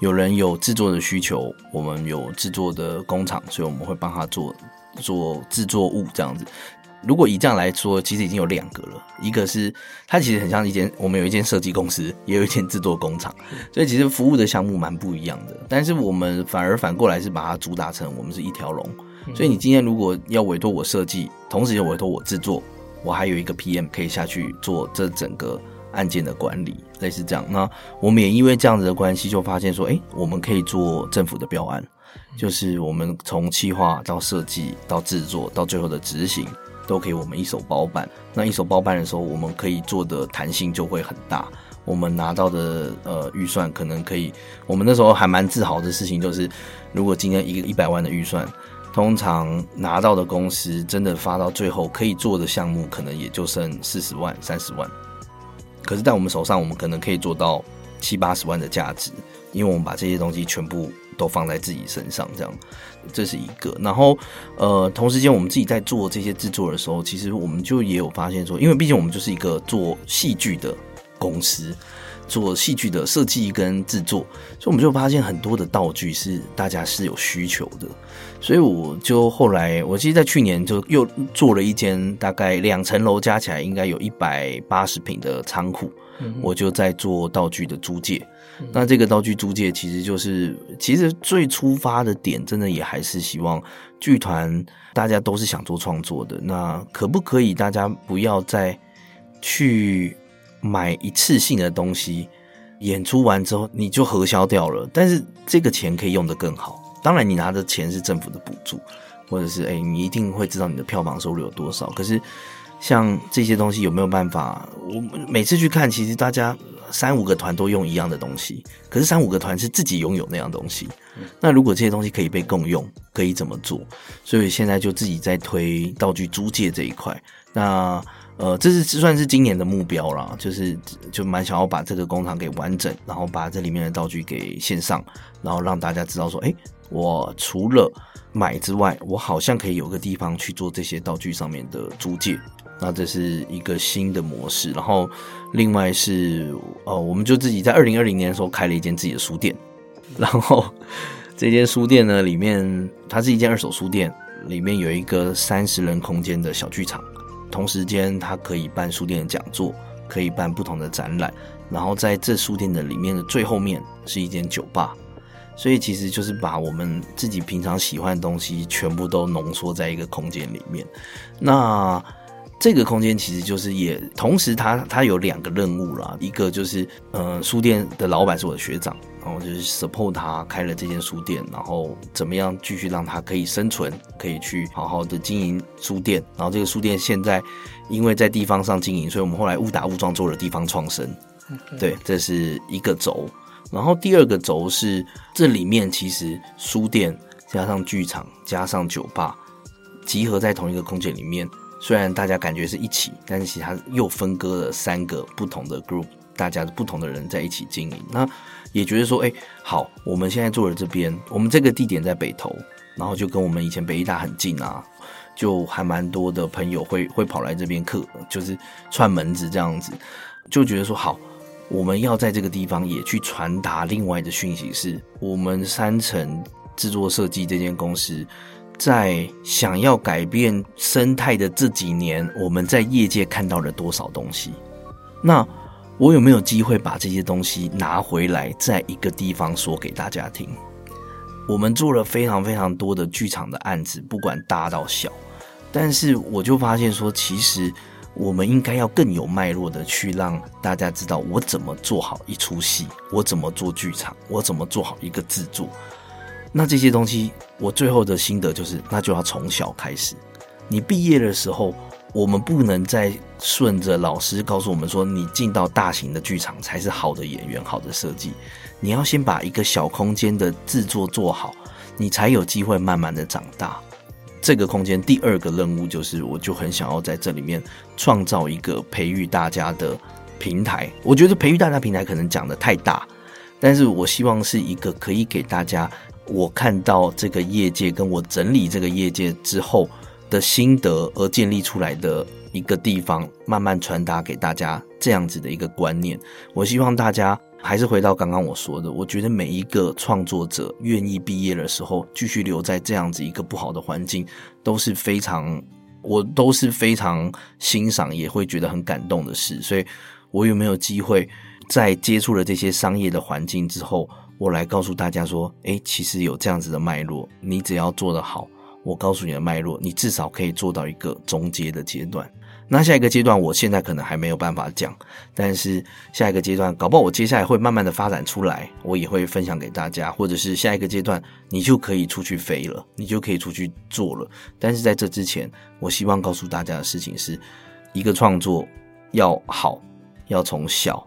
有人有制作的需求，我们有制作的工厂，所以我们会帮他做做制作物这样子。如果以这样来说，其实已经有两个了。一个是它其实很像一间，我们有一间设计公司，也有一间制作工厂，所以其实服务的项目蛮不一样的。但是我们反而反过来是把它主打成我们是一条龙。所以你今天如果要委托我设计，同时又委托我制作，我还有一个 PM 可以下去做这整个案件的管理，类似这样。那我们也因为这样子的关系，就发现说，哎，我们可以做政府的标案，就是我们从企划到设计到制作到最后的执行。都可以，我们一手包办。那一手包办的时候，我们可以做的弹性就会很大。我们拿到的呃预算可能可以，我们那时候还蛮自豪的事情就是，如果今天一个一百万的预算，通常拿到的公司真的发到最后可以做的项目，可能也就剩四十万、三十万。可是，在我们手上，我们可能可以做到七八十万的价值，因为我们把这些东西全部都放在自己身上，这样。这是一个，然后，呃，同时间我们自己在做这些制作的时候，其实我们就也有发现说，因为毕竟我们就是一个做戏剧的公司，做戏剧的设计跟制作，所以我们就发现很多的道具是大家是有需求的，所以我就后来，我其实，在去年就又做了一间大概两层楼加起来应该有一百八十平的仓库，我就在做道具的租借。那这个道具租借其实就是，其实最出发的点，真的也还是希望剧团大家都是想做创作的。那可不可以大家不要再去买一次性的东西，演出完之后你就核销掉了？但是这个钱可以用得更好。当然，你拿的钱是政府的补助，或者是哎，你一定会知道你的票房收入有多少。可是像这些东西有没有办法？我每次去看，其实大家。三五个团都用一样的东西，可是三五个团是自己拥有那样东西。那如果这些东西可以被共用，可以怎么做？所以现在就自己在推道具租借这一块。那呃，这是算是今年的目标啦，就是就蛮想要把这个工厂给完整，然后把这里面的道具给线上，然后让大家知道说，哎，我除了买之外，我好像可以有个地方去做这些道具上面的租借。那这是一个新的模式，然后另外是呃，我们就自己在二零二零年的时候开了一间自己的书店，然后这间书店呢，里面它是一间二手书店，里面有一个三十人空间的小剧场，同时间它可以办书店的讲座，可以办不同的展览，然后在这书店的里面的最后面是一间酒吧，所以其实就是把我们自己平常喜欢的东西全部都浓缩在一个空间里面，那。这个空间其实就是也同时它，它它有两个任务啦，一个就是呃，书店的老板是我的学长，然后就是 support 他开了这间书店，然后怎么样继续让他可以生存，可以去好好的经营书店。然后这个书店现在因为在地方上经营，所以我们后来误打误撞做了地方创生。对，这是一个轴。然后第二个轴是这里面其实书店加上剧场加上酒吧集合在同一个空间里面。虽然大家感觉是一起，但是其实又分割了三个不同的 group，大家不同的人在一起经营。那也觉得说，哎，好，我们现在做的这边，我们这个地点在北投，然后就跟我们以前北艺大很近啊，就还蛮多的朋友会会跑来这边客，就是串门子这样子，就觉得说，好，我们要在这个地方也去传达另外的讯息，是我们三层制作设计这间公司。在想要改变生态的这几年，我们在业界看到了多少东西？那我有没有机会把这些东西拿回来，在一个地方说给大家听？我们做了非常非常多的剧场的案子，不管大到小，但是我就发现说，其实我们应该要更有脉络的去让大家知道，我怎么做好一出戏，我怎么做剧场，我怎么做好一个制作。那这些东西，我最后的心得就是，那就要从小开始。你毕业的时候，我们不能再顺着老师告诉我们说，你进到大型的剧场才是好的演员、好的设计。你要先把一个小空间的制作做好，你才有机会慢慢的长大。这个空间第二个任务就是，我就很想要在这里面创造一个培育大家的平台。我觉得培育大家平台可能讲得太大，但是我希望是一个可以给大家。我看到这个业界，跟我整理这个业界之后，的心得而建立出来的一个地方，慢慢传达给大家这样子的一个观念。我希望大家还是回到刚刚我说的，我觉得每一个创作者愿意毕业的时候继续留在这样子一个不好的环境，都是非常，我都是非常欣赏，也会觉得很感动的事。所以，我有没有机会在接触了这些商业的环境之后，我来告诉大家说，诶，其实有这样子的脉络，你只要做得好。我告诉你的脉络，你至少可以做到一个中阶的阶段。那下一个阶段，我现在可能还没有办法讲，但是下一个阶段，搞不好我接下来会慢慢的发展出来，我也会分享给大家，或者是下一个阶段，你就可以出去飞了，你就可以出去做了。但是在这之前，我希望告诉大家的事情是，一个创作要好，要从小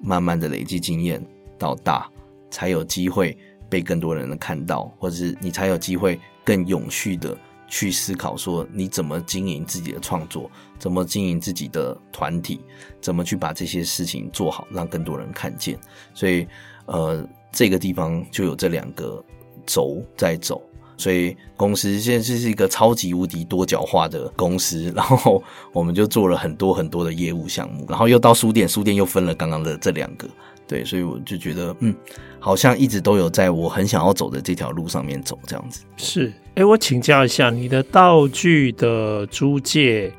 慢慢的累积经验到大，才有机会被更多人看到，或者是你才有机会。更永续的去思考，说你怎么经营自己的创作，怎么经营自己的团体，怎么去把这些事情做好，让更多人看见。所以，呃，这个地方就有这两个轴在走。所以，公司现在是一个超级无敌多角化的公司，然后我们就做了很多很多的业务项目，然后又到书店，书店又分了刚刚的这两个。对，所以我就觉得，嗯，好像一直都有在我很想要走的这条路上面走，这样子。是，哎，我请教一下，你的道具的租借，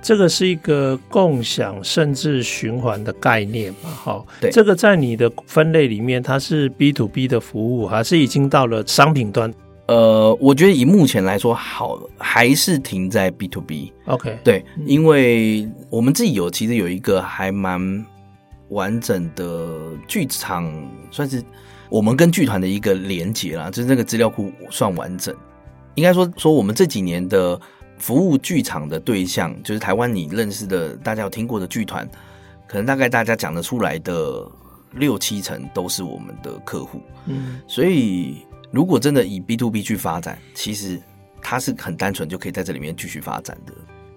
这个是一个共享甚至循环的概念嘛？好，对，这个在你的分类里面，它是 B to B 的服务，还是已经到了商品端？呃，我觉得以目前来说，好，还是停在 B to B。OK，对，因为我们自己有其实有一个还蛮。完整的剧场算是我们跟剧团的一个连接啦，就是那个资料库算完整。应该说说我们这几年的服务剧场的对象，就是台湾你认识的、大家有听过的剧团，可能大概大家讲得出来的六七成都是我们的客户。嗯，所以如果真的以 B to B 去发展，其实它是很单纯就可以在这里面继续发展的。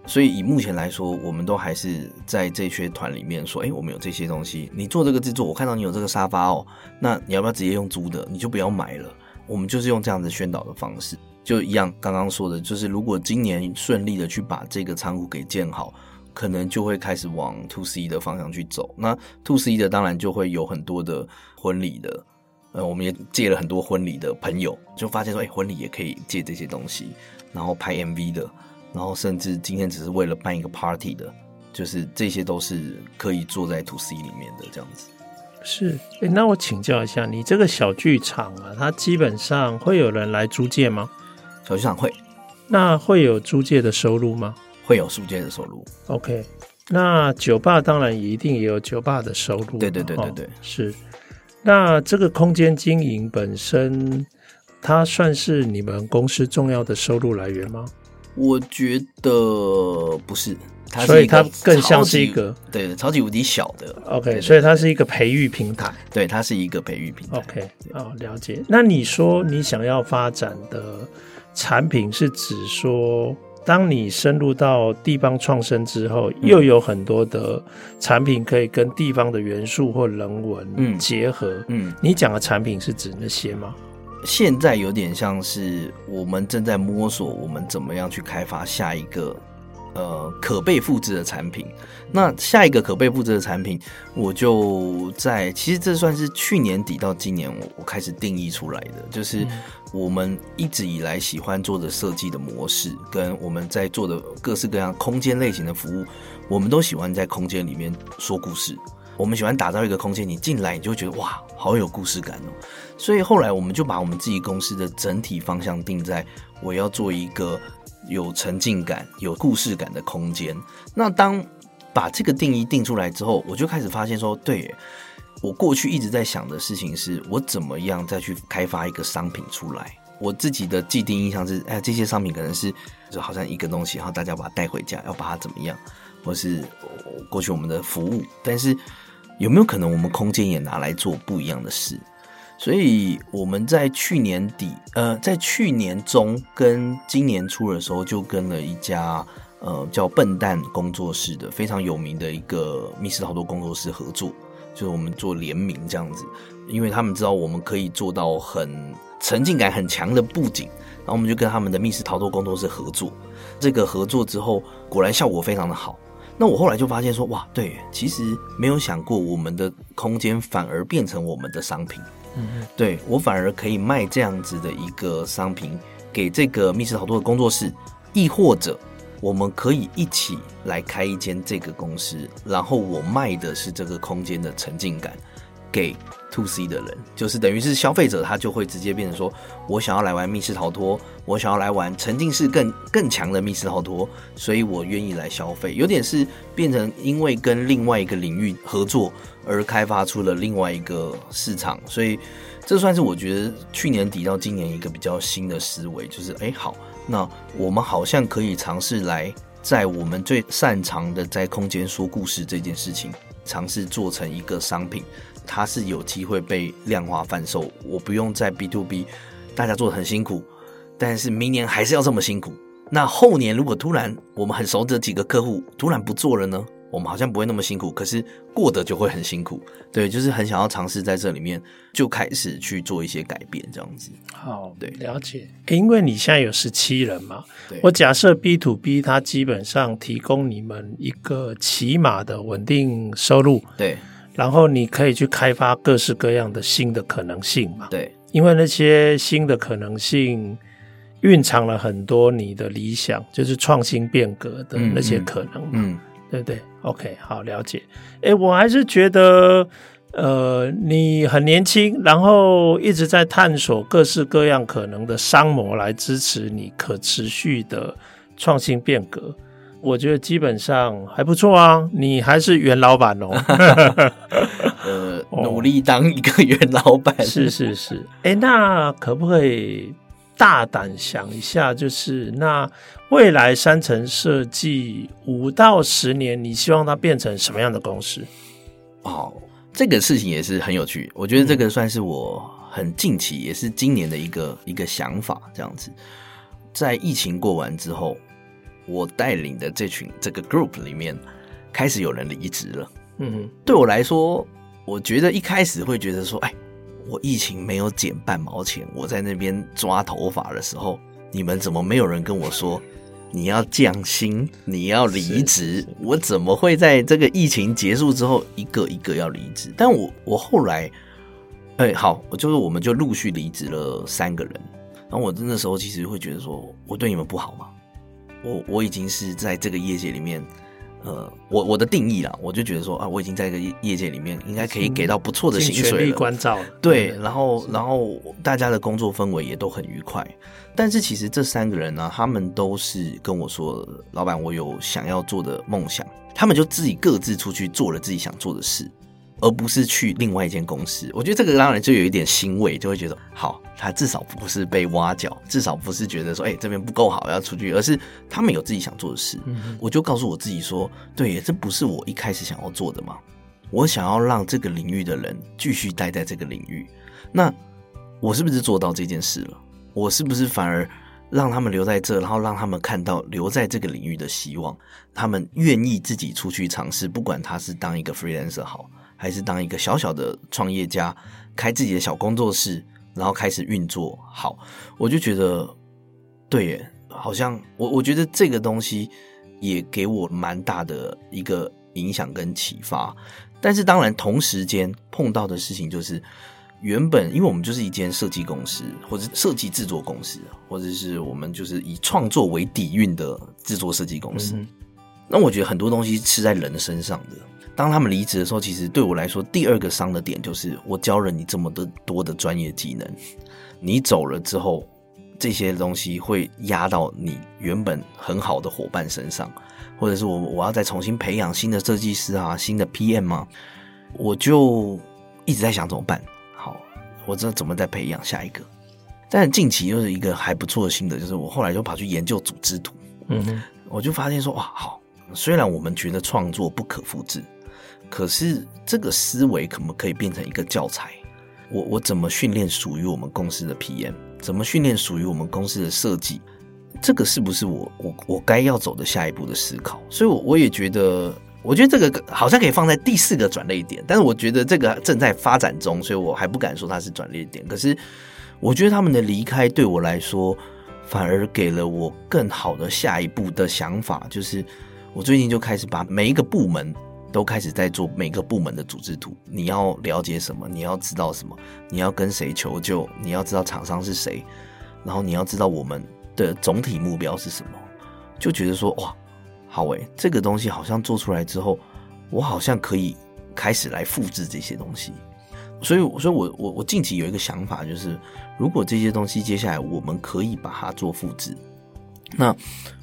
所以以目前来说，我们都还是在这些团里面说，哎，我们有这些东西，你做这个制作，我看到你有这个沙发哦，那你要不要直接用租的？你就不要买了。我们就是用这样子宣导的方式，就一样刚刚说的，就是如果今年顺利的去把这个仓库给建好，可能就会开始往 To C 的方向去走。那 To C 的当然就会有很多的婚礼的，呃，我们也借了很多婚礼的朋友，就发现说，哎，婚礼也可以借这些东西，然后拍 MV 的。然后甚至今天只是为了办一个 party 的，就是这些都是可以做在 to C 里面的这样子。是，诶，那我请教一下，你这个小剧场啊，它基本上会有人来租借吗？小剧场会。那会有租借的收入吗？会有租借的收入。OK，那酒吧当然一定也有酒吧的收入。对对对对对，哦，是。那这个空间经营本身，它算是你们公司重要的收入来源吗？我觉得不是，它所以它更像是一个对超级无敌小的。OK，所以它是一个培育平台。对，它是一个培育平台。OK，哦，了解。那你说你想要发展的产品，是指说，当你深入到地方创生之后，嗯、又有很多的产品可以跟地方的元素或人文结合。嗯，嗯，你讲的产品是指那些吗？现在有点像是我们正在摸索，我们怎么样去开发下一个呃可被复制的产品。那下一个可被复制的产品，我就在其实这算是去年底到今年我我开始定义出来的，就是我们一直以来喜欢做的设计的模式，跟我们在做的各式各样空间类型的服务，我们都喜欢在空间里面说故事。我们喜欢打造一个空间，你进来你就会觉得哇，好有故事感哦。所以后来我们就把我们自己公司的整体方向定在我要做一个有沉浸感、有故事感的空间。那当把这个定义定出来之后，我就开始发现说，对，我过去一直在想的事情是我怎么样再去开发一个商品出来。我自己的既定印象是，哎，这些商品可能是就好像一个东西，然后大家把它带回家，要把它怎么样，或是过去我们的服务，但是。有没有可能我们空间也拿来做不一样的事？所以我们在去年底，呃，在去年中跟今年初的时候，就跟了一家呃叫笨蛋工作室的非常有名的一个密室逃脱工作室合作，就是我们做联名这样子，因为他们知道我们可以做到很沉浸感很强的布景，然后我们就跟他们的密室逃脱工作室合作。这个合作之后，果然效果非常的好。那我后来就发现说，哇，对，其实没有想过我们的空间反而变成我们的商品。嗯哼，对，我反而可以卖这样子的一个商品给这个密室逃脱的工作室，亦或者我们可以一起来开一间这个公司，然后我卖的是这个空间的沉浸感。给 to C 的人，就是等于是消费者，他就会直接变成说，我想要来玩密室逃脱，我想要来玩沉浸式更更强的密室逃脱，所以我愿意来消费。有点是变成因为跟另外一个领域合作而开发出了另外一个市场，所以这算是我觉得去年底到今年一个比较新的思维，就是哎好，那我们好像可以尝试来在我们最擅长的在空间说故事这件事情，尝试做成一个商品。它是有机会被量化贩售，我不用在 B to B，大家做的很辛苦，但是明年还是要这么辛苦。那后年如果突然我们很熟的几个客户突然不做了呢？我们好像不会那么辛苦，可是过得就会很辛苦。对，就是很想要尝试在这里面就开始去做一些改变，这样子。好，对，了解。因为你现在有十七人嘛，对，我假设 B to B 它基本上提供你们一个起码的稳定收入，对。然后你可以去开发各式各样的新的可能性嘛？对，因为那些新的可能性蕴藏了很多你的理想，就是创新变革的那些可能嘛，嗯，嗯，对不对？OK，好，了解。哎，我还是觉得，呃，你很年轻，然后一直在探索各式各样可能的商模来支持你可持续的创新变革。我觉得基本上还不错啊，你还是原老板哦。呃，努力当一个原老板。哦，是是是。哎，那可不可以大胆想一下，就是那未来山城设计五到十年，你希望它变成什么样的公司？哦，这个事情也是很有趣。我觉得这个算是我很近期，也是今年的一个一个想法。这样子，在疫情过完之后。我带领的这群这个 group 里面，开始有人离职了。嗯，对我来说，我觉得一开始会觉得说，哎，我疫情没有减半毛钱，我在那边抓头发的时候，你们怎么没有人跟我说你要降薪，你要离职？我怎么会在这个疫情结束之后一个一个要离职？但我我后来，哎，好，我就是我们就陆续离职了三个人。然后我那时候其实会觉得说，我对你们不好吗？我我已经是在这个业界里面，呃，我我的定义啦，我就觉得说啊，我已经在这个业界里面，应该可以给到不错的薪水了。对，然后然后大家的工作氛围也都很愉快。但是其实这三个人呢，他们都是跟我说，老板，我有想要做的梦想，他们就自己各自出去做了自己想做的事。而不是去另外一间公司，我觉得这个当然就有一点欣慰，就会觉得好，他至少不是被挖角，至少不是觉得说，哎、欸，这边不够好要出去，而是他们有自己想做的事。嗯、我就告诉我自己说，对，这不是我一开始想要做的嘛？我想要让这个领域的人继续待在这个领域，那我是不是做到这件事了？我是不是反而让他们留在这，然后让他们看到留在这个领域的希望？他们愿意自己出去尝试，不管他是当一个 freelancer 好。还是当一个小小的创业家，开自己的小工作室，然后开始运作好，我就觉得，对耶，好像我我觉得这个东西也给我蛮大的一个影响跟启发。但是当然，同时间碰到的事情就是，原本因为我们就是一间设计公司，或者设计制作公司，或者是我们就是以创作为底蕴的制作设计公司。嗯、那我觉得很多东西是在人身上的。当他们离职的时候，其实对我来说，第二个伤的点就是我教了你这么多多的专业技能，你走了之后，这些东西会压到你原本很好的伙伴身上，或者是我我要再重新培养新的设计师啊，新的 PM 啊，我就一直在想怎么办？好，我这怎么再培养下一个？但近期又是一个还不错的心得，就是我后来就跑去研究组织图，嗯哼，我就发现说哇，好，虽然我们觉得创作不可复制。可是这个思维可不可以变成一个教材？我我怎么训练属于我们公司的 PM？怎么训练属于我们公司的设计？这个是不是我我我该要走的下一步的思考？所以，我我也觉得，我觉得这个好像可以放在第四个转捩点，但是我觉得这个正在发展中，所以我还不敢说它是转捩点。可是，我觉得他们的离开对我来说，反而给了我更好的下一步的想法，就是我最近就开始把每一个部门都开始在做每个部门的组织图。你要了解什么？你要知道什么？你要跟谁求救？你要知道厂商是谁？然后你要知道我们的总体目标是什么？就觉得说哇，好诶，这个东西好像做出来之后，我好像可以开始来复制这些东西。所以，所以我我我近期有一个想法，就是如果这些东西接下来我们可以把它做复制，那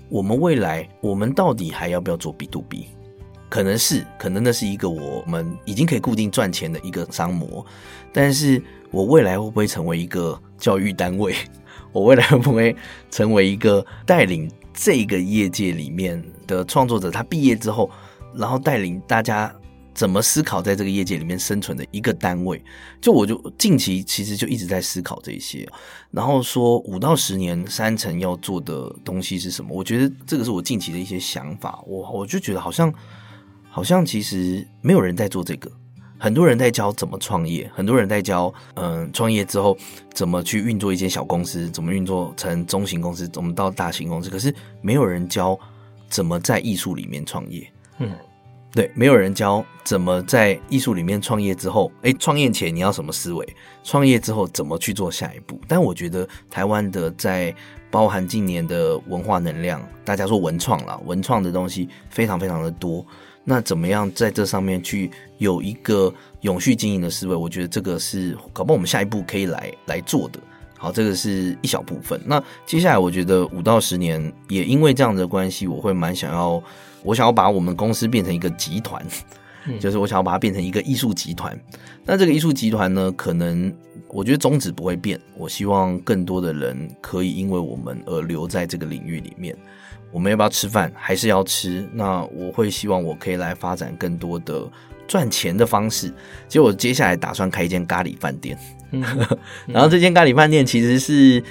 我们未来我们到底还要不要做 B to B？可能是，可能那是一个我们已经可以固定赚钱的一个商模，但是我未来会不会成为一个教育单位？我未来会不会成为一个带领这个业界里面的创作者？他毕业之后，然后带领大家。怎么思考在这个业界里面生存的一个单位？就我就近期其实就一直在思考这些，然后说五到十年三成要做的东西是什么？我觉得这个是我近期的一些想法。我我就觉得好像好像其实没有人在做这个，很多人在教怎么创业，很多人在教嗯创业之后怎么去运作一间小公司，怎么运作成中型公司，怎么到大型公司，可是没有人教怎么在艺术里面创业。嗯。对，没有人教怎么在艺术里面创业之后，哎，创业前你要什么思维？创业之后怎么去做下一步？但我觉得台湾的在包含近年的文化能量，大家说文创啦，文创的东西非常非常的多。那怎么样在这上面去有一个永续经营的思维？我觉得这个是搞不好我们下一步可以来来做的。好，这个是一小部分。那接下来我觉得五到十年，也因为这样的关系，我会蛮想要。我想要把我们公司变成一个集团，就是我想要把它变成一个艺术集团。那这个艺术集团呢，可能我觉得宗旨不会变。我希望更多的人可以因为我们而留在这个领域里面。我们要不要吃饭？还是要吃？那我会希望我可以来发展更多的赚钱的方式。其实我接下来打算开一间咖喱饭店。然后这间咖喱饭店其实是，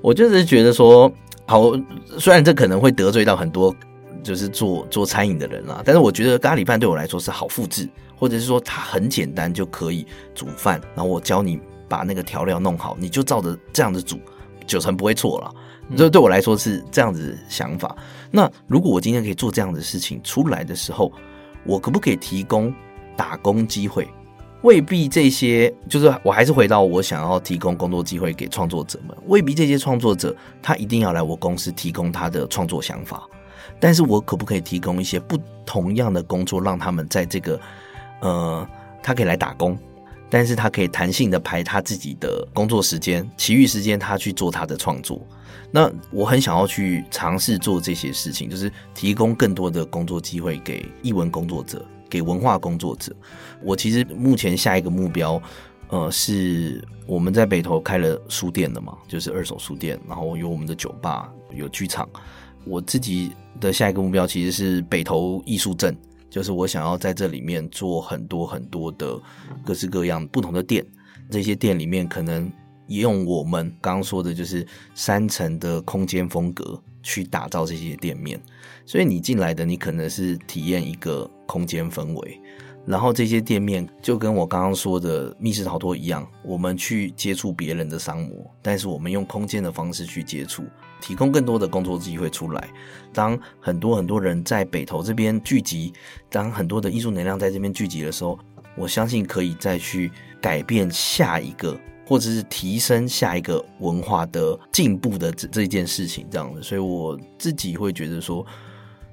我就是觉得说，好，虽然这可能会得罪到很多。就是做做餐饮的人啦，但是我觉得咖喱饭对我来说是好复制，或者是说它很简单就可以煮饭，然后我教你把那个调料弄好，你就照着这样子煮，九成不会错了。这对我来说是这样子想法。那如果我今天可以做这样的事情出来的时候，我可不可以提供打工机会？未必这些，就是我还是回到我想要提供工作机会给创作者们，未必这些创作者他一定要来我公司提供他的创作想法。但是我可不可以提供一些不同样的工作，让他们在这个，呃，他可以来打工，但是他可以弹性的排他自己的工作时间，其余时间他去做他的创作。那我很想要去尝试做这些事情，就是提供更多的工作机会给译文工作者，给文化工作者。我其实目前下一个目标，呃，是我们在北投开了书店的嘛，就是二手书店，然后有我们的酒吧，有剧场。我自己的下一个目标其实是北投艺术镇，就是我想要在这里面做很多很多的各式各样不同的店，这些店里面可能用我们刚刚说的，就是三层的空间风格去打造这些店面，所以你进来的你可能是体验一个空间氛围。然后这些店面就跟我刚刚说的密室逃脱一样，我们去接触别人的商模，但是我们用空间的方式去接触，提供更多的工作机会出来。当很多很多人在北投这边聚集，当很多的艺术能量在这边聚集的时候，我相信可以再去改变下一个，或者是提升下一个文化的进步的这这件事情，这样子。所以我自己会觉得说，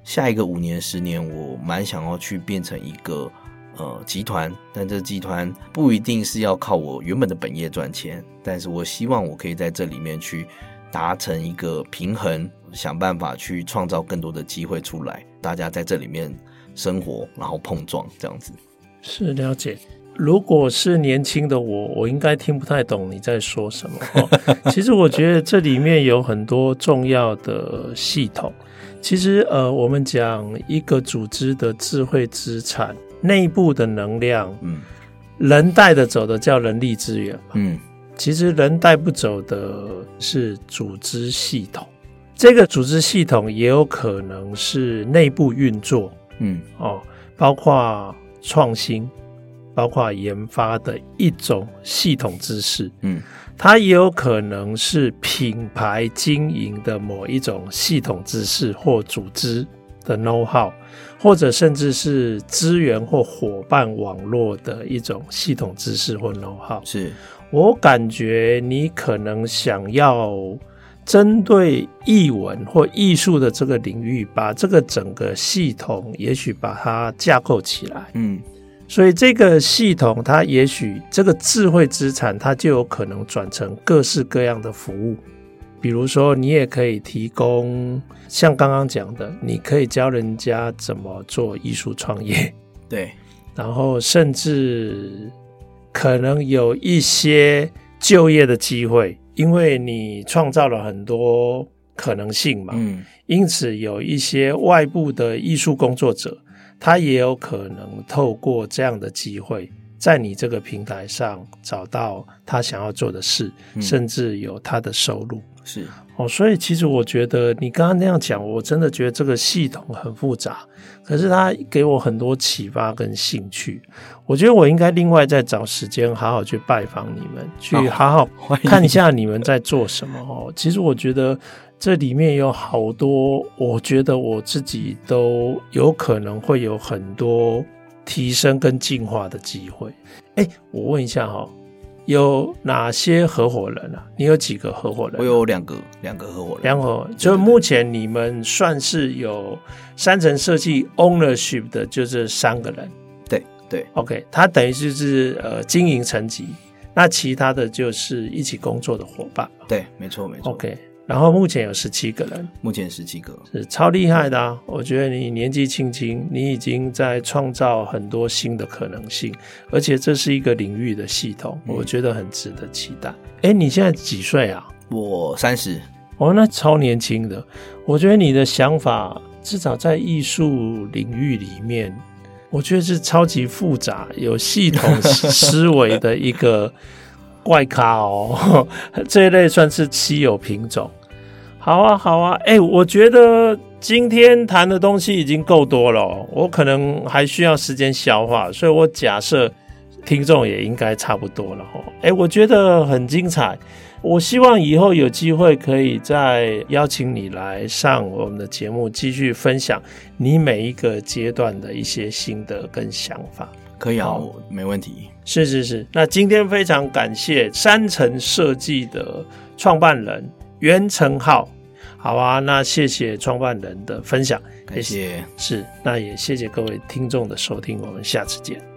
下一个五年、十年，我蛮想要去变成一个。呃，集团，但这集团不一定是要靠我原本的本业赚钱，但是我希望我可以在这里面去达成一个平衡，想办法去创造更多的机会出来，大家在这里面生活，然后碰撞这样子。是了解。如果是年轻的我，我应该听不太懂你在说什么。其实我觉得这里面有很多重要的系统。其实呃，我们讲一个组织的智慧资产。内部的能量，嗯，人带得走的叫人力资源，嗯，其实人带不走的是组织系统。这个组织系统也有可能是内部运作，嗯，哦，包括创新，包括研发的一种系统知识，嗯，它也有可能是品牌经营的某一种系统知识或组织的 know how，或者甚至是资源或伙伴网络的一种系统知识或 know how。是我感觉你可能想要针对艺文或艺术的这个领域，把这个整个系统，也许把它架构起来，嗯。所以这个系统，它也许这个智慧资产，它就有可能转成各式各样的服务。比如说，你也可以提供像刚刚讲的，你可以教人家怎么做艺术创业，对。然后甚至可能有一些就业的机会，因为你创造了很多可能性嘛。嗯。因此，有一些外部的艺术工作者。他也有可能透过这样的机会，在你这个平台上找到他想要做的事，嗯、甚至有他的收入。是哦，所以其实我觉得你刚刚那样讲，我真的觉得这个系统很复杂，可是他给我很多启发跟兴趣。我觉得我应该另外再找时间好好去拜访你们，去好好 看一下你们在做什么哦。其实我觉得。这里面有好多，我觉得我自己都有可能会有很多提升跟进化的机会。哎，我问一下哈，有哪些合伙人啊？你有几个合伙人啊？我有两个，两个合伙人。两个，就目前你们算是有三层设计 ownership 的，就这三个人。对对，OK，他等于就是呃经营层级，那其他的就是一起工作的伙伴。对，没错没错。OK。然后目前有十七个人，目前十七个是超厉害的啊！我觉得你年纪轻轻，你已经在创造很多新的可能性，而且这是一个领域的系统，我觉得很值得期待。哎、嗯，你现在几岁啊？我三十。哦，那超年轻的。我觉得你的想法至少在艺术领域里面，我觉得是超级复杂、有系统思维的一个。怪咖哦，这一类算是稀有品种。好啊，好啊，哎、我觉得今天谈的东西已经够多了，我可能还需要时间消化，所以我假设听众也应该差不多了哈。哎、我觉得很精彩，我希望以后有机会可以再邀请你来上我们的节目，继续分享你每一个阶段的一些心得跟想法。可以啊，没问题。是是是，那今天非常感谢山城设计的创办人袁成浩。好啊，那谢谢创办人的分享，感谢。是，那也谢谢各位听众的收听，我们下次见。